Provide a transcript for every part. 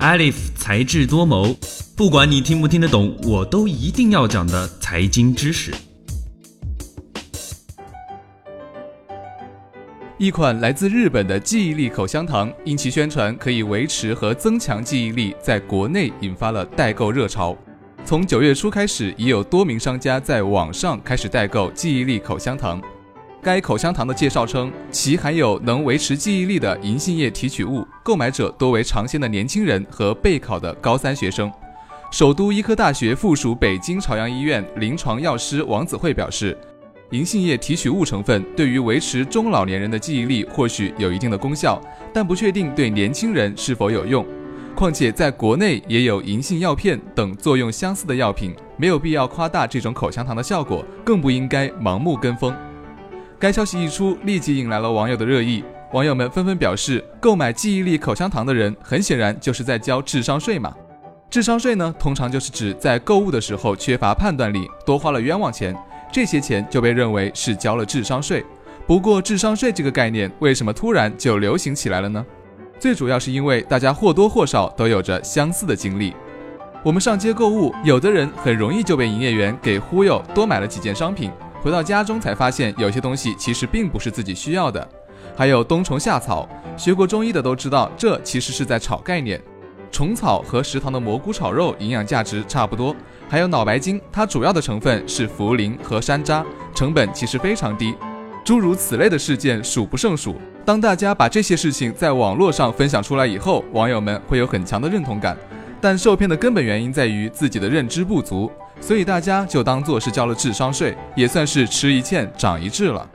Alif 才智多谋，不管你听不听得懂，我都一定要讲的财经知识。一款来自日本的记忆力口香糖，因其宣传可以维持和增强记忆力，在国内引发了代购热潮。从九月初开始，已有多名商家在网上开始代购记忆力口香糖。该口香糖的介绍称，其含有能维持记忆力的银杏叶提取物，购买者多为尝鲜的年轻人和备考的高三学生。首都医科大学附属北京朝阳医院临床药师王子慧表示，银杏叶提取物成分对于维持中老年人的记忆力或许有一定的功效，但不确定对年轻人是否有用。况且在国内也有银杏药片等作用相似的药品，没有必要夸大这种口香糖的效果，更不应该盲目跟风。该消息一出，立即引来了网友的热议。网友们纷纷表示，购买记忆力口香糖的人，很显然就是在交智商税嘛。智商税呢，通常就是指在购物的时候缺乏判断力，多花了冤枉钱，这些钱就被认为是交了智商税。不过，智商税这个概念为什么突然就流行起来了呢？最主要是因为大家或多或少都有着相似的经历。我们上街购物，有的人很容易就被营业员给忽悠，多买了几件商品。回到家中才发现，有些东西其实并不是自己需要的。还有冬虫夏草，学过中医的都知道，这其实是在炒概念。虫草和食堂的蘑菇炒肉营养价值差不多。还有脑白金，它主要的成分是茯苓和山楂，成本其实非常低。诸如此类的事件数不胜数。当大家把这些事情在网络上分享出来以后，网友们会有很强的认同感。但受骗的根本原因在于自己的认知不足。所以大家就当做是交了智商税，也算是吃一堑长一智了。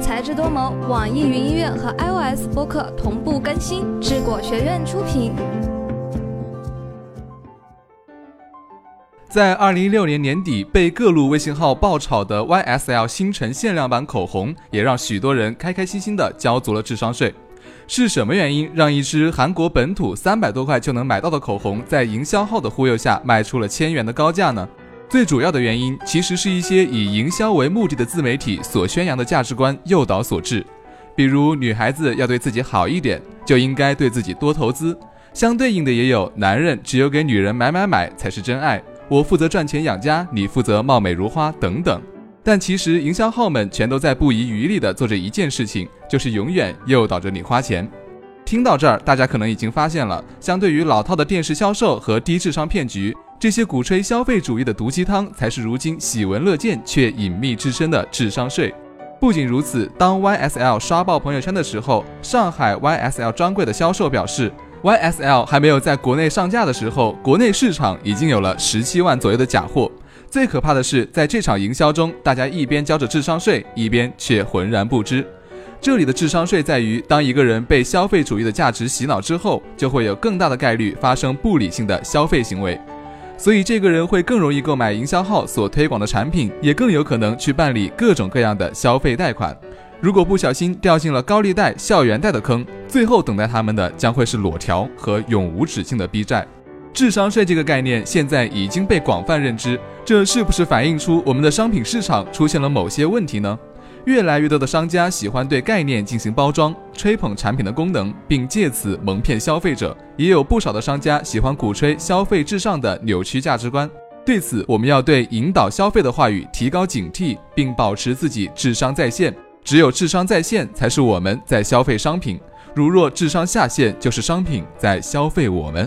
才智多谋，网易云音乐和 iOS 播客同步更新，智果学院出品。在二零一六年年底被各路微信号爆炒的 YSL 星辰限量版口红，也让许多人开开心心的交足了智商税。是什么原因让一支韩国本土三百多块就能买到的口红，在营销号的忽悠下卖出了千元的高价呢？最主要的原因其实是一些以营销为目的的自媒体所宣扬的价值观诱导所致。比如女孩子要对自己好一点，就应该对自己多投资；相对应的也有男人只有给女人买买买才是真爱，我负责赚钱养家，你负责貌美如花等等。但其实营销号们全都在不遗余力地做着一件事情，就是永远诱导着你花钱。听到这儿，大家可能已经发现了，相对于老套的电视销售和低智商骗局，这些鼓吹消费主义的毒鸡汤才是如今喜闻乐见却隐秘至深的智商税。不仅如此，当 YSL 刷爆朋友圈的时候，上海 YSL 专柜的销售表示，YSL 还没有在国内上架的时候，国内市场已经有了十七万左右的假货。最可怕的是，在这场营销中，大家一边交着智商税，一边却浑然不知。这里的智商税在于，当一个人被消费主义的价值洗脑之后，就会有更大的概率发生不理性的消费行为，所以这个人会更容易购买营销号所推广的产品，也更有可能去办理各种各样的消费贷款。如果不小心掉进了高利贷、校园贷的坑，最后等待他们的将会是裸条和永无止境的逼债。智商税这个概念现在已经被广泛认知，这是不是反映出我们的商品市场出现了某些问题呢？越来越多的商家喜欢对概念进行包装，吹捧产品的功能，并借此蒙骗消费者；也有不少的商家喜欢鼓吹消费至上的扭曲价值观。对此，我们要对引导消费的话语提高警惕，并保持自己智商在线。只有智商在线，才是我们在消费商品；如若智商下线，就是商品在消费我们。